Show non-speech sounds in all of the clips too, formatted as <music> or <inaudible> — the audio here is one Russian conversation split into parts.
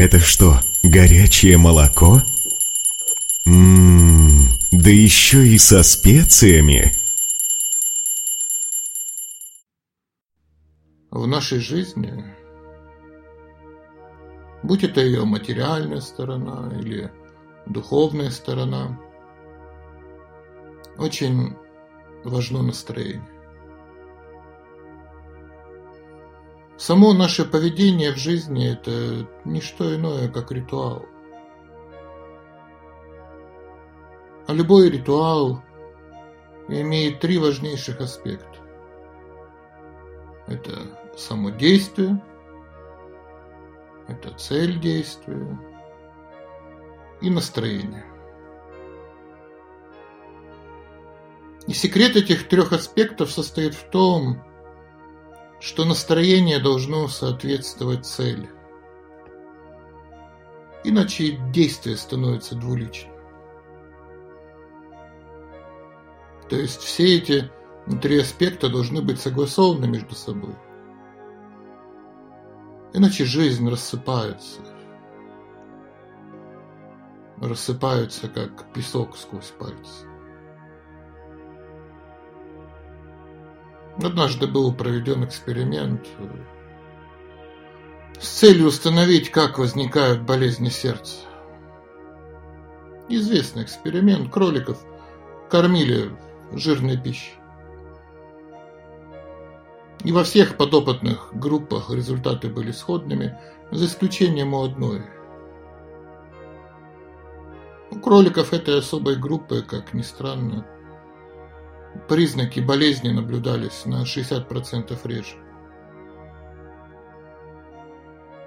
Это что, горячее молоко? Ммм, да еще и со специями. В нашей жизни, будь это ее материальная сторона или духовная сторона, очень важно настроение. Само наше поведение в жизни – это не что иное, как ритуал. А любой ритуал имеет три важнейших аспекта. Это само действие, это цель действия и настроение. И секрет этих трех аспектов состоит в том, что настроение должно соответствовать цели. Иначе действие становится двуличным. То есть все эти три аспекта должны быть согласованы между собой. Иначе жизнь рассыпается. Рассыпается, как песок сквозь пальцы. Однажды был проведен эксперимент э, с целью установить, как возникают болезни сердца. Известный эксперимент. Кроликов кормили жирной пищей. И во всех подопытных группах результаты были сходными, за исключением у одной. У кроликов этой особой группы, как ни странно, признаки болезни наблюдались на 60% реже.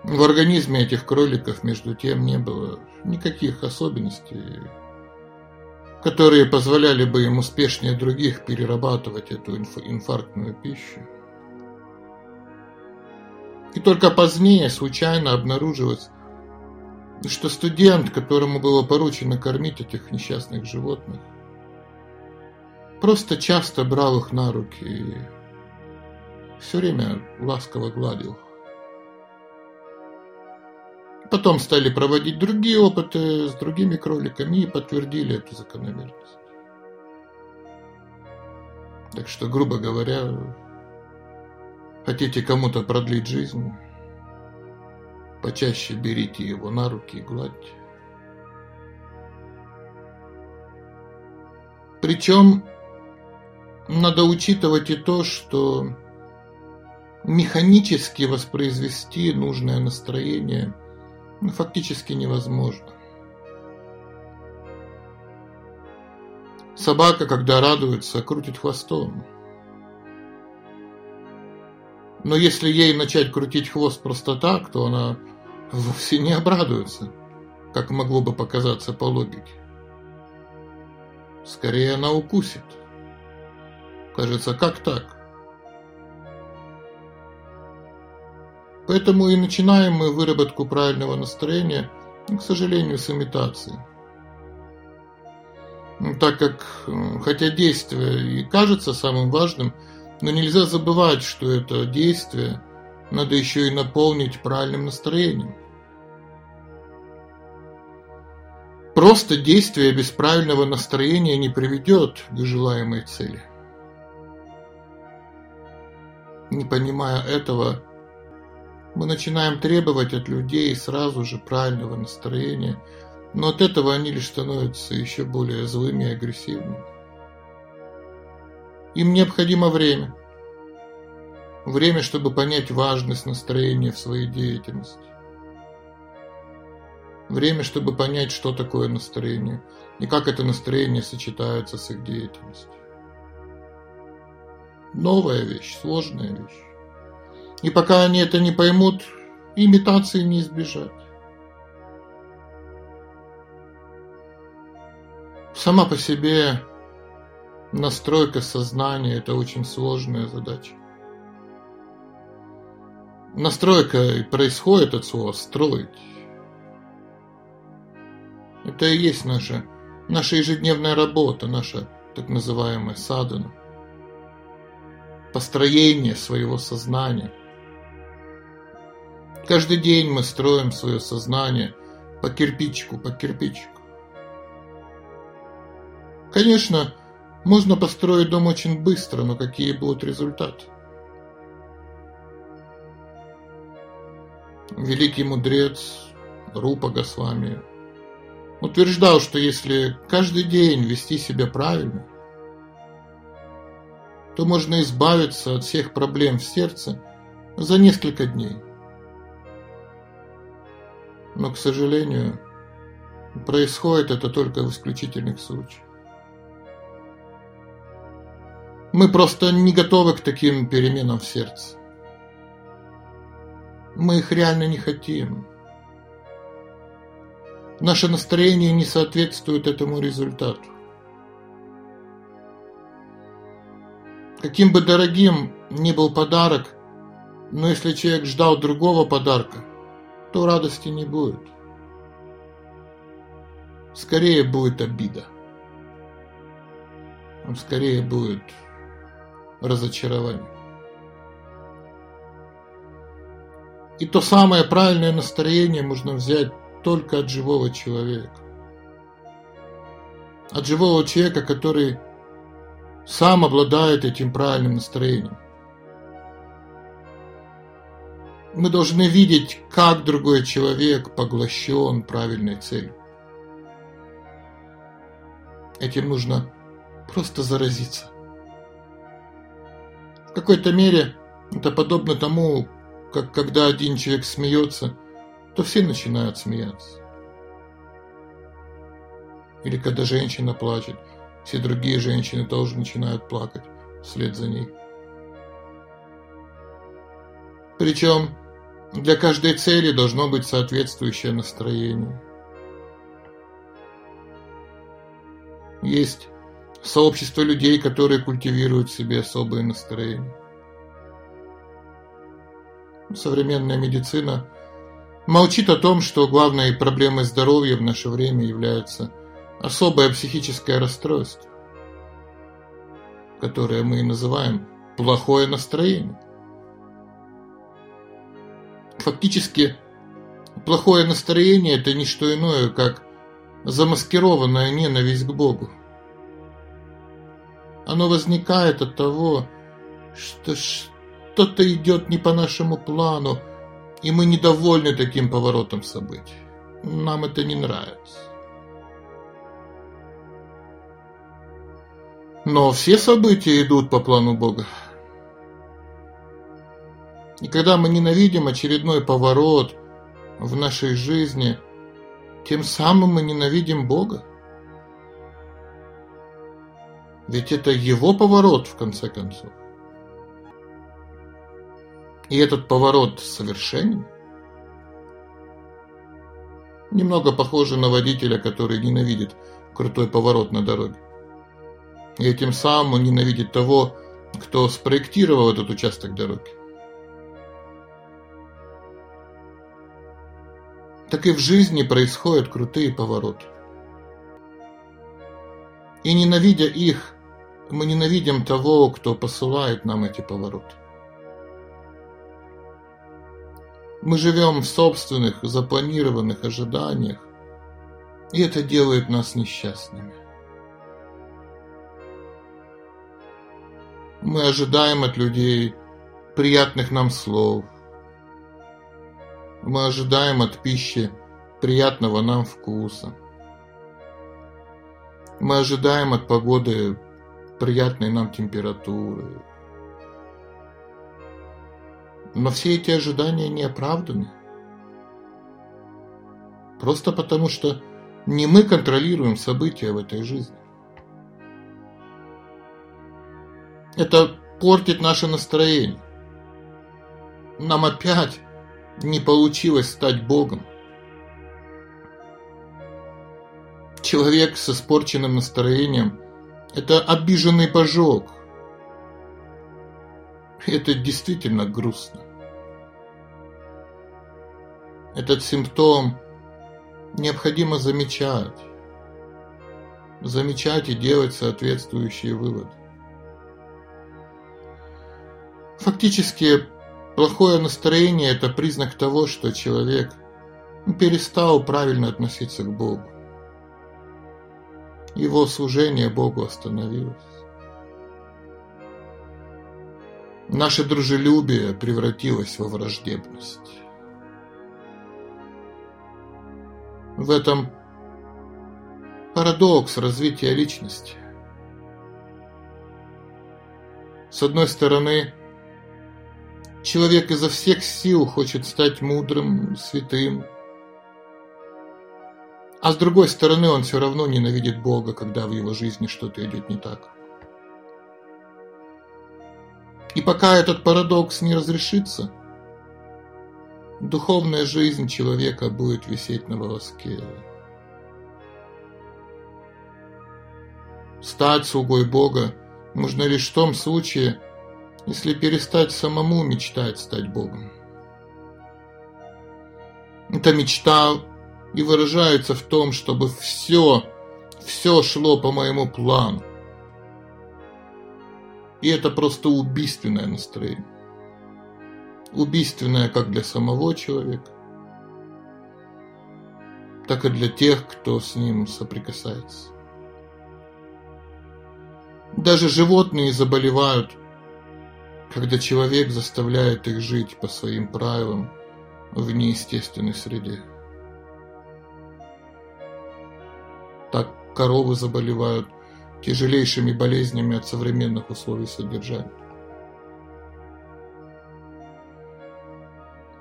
В организме этих кроликов, между тем, не было никаких особенностей, которые позволяли бы им успешнее других перерабатывать эту инфарктную пищу. И только позднее случайно обнаружилось, что студент, которому было поручено кормить этих несчастных животных, просто часто брал их на руки и все время ласково гладил. Потом стали проводить другие опыты с другими кроликами и подтвердили эту закономерность. Так что, грубо говоря, хотите кому-то продлить жизнь, почаще берите его на руки и гладьте. Причем надо учитывать и то, что механически воспроизвести нужное настроение ну, фактически невозможно. Собака, когда радуется, крутит хвостом. Но если ей начать крутить хвост просто так, то она вовсе не обрадуется, как могло бы показаться по логике. Скорее она укусит – Кажется, как так? Поэтому и начинаем мы выработку правильного настроения, к сожалению, с имитации. Так как, хотя действие и кажется самым важным, но нельзя забывать, что это действие надо еще и наполнить правильным настроением. Просто действие без правильного настроения не приведет к желаемой цели. Не понимая этого, мы начинаем требовать от людей сразу же правильного настроения, но от этого они лишь становятся еще более злыми и агрессивными. Им необходимо время. Время, чтобы понять важность настроения в своей деятельности. Время, чтобы понять, что такое настроение и как это настроение сочетается с их деятельностью новая вещь, сложная вещь. И пока они это не поймут, имитации не избежать. Сама по себе настройка сознания – это очень сложная задача. Настройка происходит от слова «строить». Это и есть наша, наша ежедневная работа, наша так называемая садана – построение своего сознания. Каждый день мы строим свое сознание по кирпичику, по кирпичику. Конечно, можно построить дом очень быстро, но какие будут результаты? Великий мудрец Рупа Госвами утверждал, что если каждый день вести себя правильно, то можно избавиться от всех проблем в сердце за несколько дней. Но, к сожалению, происходит это только в исключительных случаях. Мы просто не готовы к таким переменам в сердце. Мы их реально не хотим. Наше настроение не соответствует этому результату. Каким бы дорогим ни был подарок, но если человек ждал другого подарка, то радости не будет. Скорее будет обида. Скорее будет разочарование. И то самое правильное настроение можно взять только от живого человека. От живого человека, который сам обладает этим правильным настроением. Мы должны видеть, как другой человек поглощен правильной целью. Этим нужно просто заразиться. В какой-то мере это подобно тому, как когда один человек смеется, то все начинают смеяться. Или когда женщина плачет, все другие женщины тоже начинают плакать вслед за ней. Причем для каждой цели должно быть соответствующее настроение. Есть сообщество людей, которые культивируют в себе особые настроения. Современная медицина молчит о том, что главной проблемой здоровья в наше время является особое психическое расстройство, которое мы и называем плохое настроение. Фактически, плохое настроение – это не что иное, как замаскированная ненависть к Богу – оно возникает от того, что что-то идет не по нашему плану, и мы недовольны таким поворотом событий. Нам это не нравится. Но все события идут по плану Бога. И когда мы ненавидим очередной поворот в нашей жизни, тем самым мы ненавидим Бога. Ведь это его поворот, в конце концов. И этот поворот совершенен. Немного похоже на водителя, который ненавидит крутой поворот на дороге. И этим самым он ненавидит того, кто спроектировал этот участок дороги. Так и в жизни происходят крутые повороты. И ненавидя их, мы ненавидим того, кто посылает нам эти повороты. Мы живем в собственных, запланированных ожиданиях, и это делает нас несчастными. Мы ожидаем от людей приятных нам слов. Мы ожидаем от пищи приятного нам вкуса. Мы ожидаем от погоды приятной нам температуры. Но все эти ожидания не оправданы. Просто потому, что не мы контролируем события в этой жизни. Это портит наше настроение. Нам опять не получилось стать Богом. Человек с испорченным настроением – это обиженный божок. Это действительно грустно. Этот симптом необходимо замечать. Замечать и делать соответствующие выводы. Фактически, Плохое настроение – это признак того, что человек перестал правильно относиться к Богу. Его служение Богу остановилось. Наше дружелюбие превратилось во враждебность. В этом парадокс развития личности. С одной стороны, человек изо всех сил хочет стать мудрым, святым, а с другой стороны, он все равно ненавидит Бога, когда в его жизни что-то идет не так. И пока этот парадокс не разрешится, духовная жизнь человека будет висеть на волоске. Стать слугой Бога можно лишь в том случае, если перестать самому мечтать стать Богом. Эта мечта и выражается в том, чтобы все, все шло по моему плану. И это просто убийственное настроение. Убийственное как для самого человека, так и для тех, кто с ним соприкасается. Даже животные заболевают, когда человек заставляет их жить по своим правилам в неестественной среде. Так коровы заболевают тяжелейшими болезнями от современных условий содержания.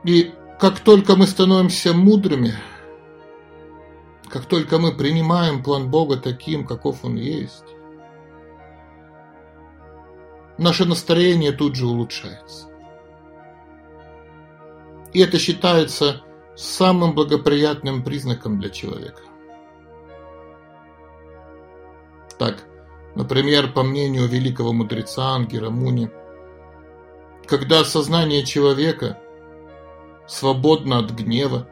И как только мы становимся мудрыми, как только мы принимаем план Бога таким, каков он есть, наше настроение тут же улучшается. И это считается самым благоприятным признаком для человека. Так, например, по мнению великого мудреца Ангера Муни, когда сознание человека свободно от гнева,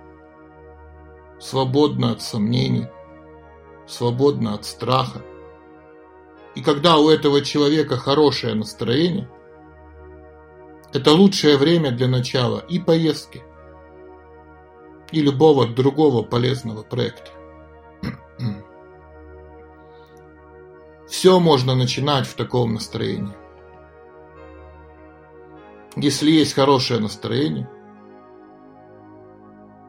свободно от сомнений, свободно от страха, и когда у этого человека хорошее настроение, это лучшее время для начала и поездки, и любого другого полезного проекта. <clears throat> Все можно начинать в таком настроении. Если есть хорошее настроение,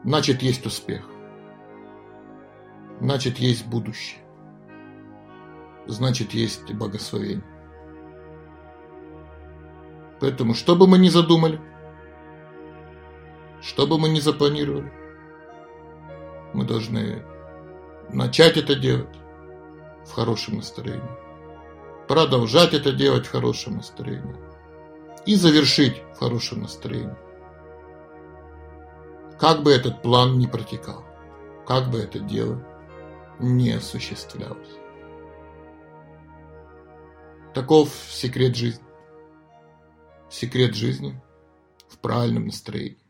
значит есть успех. Значит есть будущее. Значит есть благословение. Поэтому, что бы мы ни задумали, что бы мы ни запланировали, мы должны начать это делать в хорошем настроении, продолжать это делать в хорошем настроении и завершить в хорошем настроении. Как бы этот план ни протекал, как бы это дело не осуществлялось. Таков секрет жизни. Секрет жизни в правильном настроении.